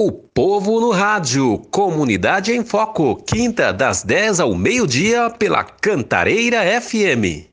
O Povo no Rádio, Comunidade em Foco, quinta das 10 ao meio-dia pela Cantareira FM.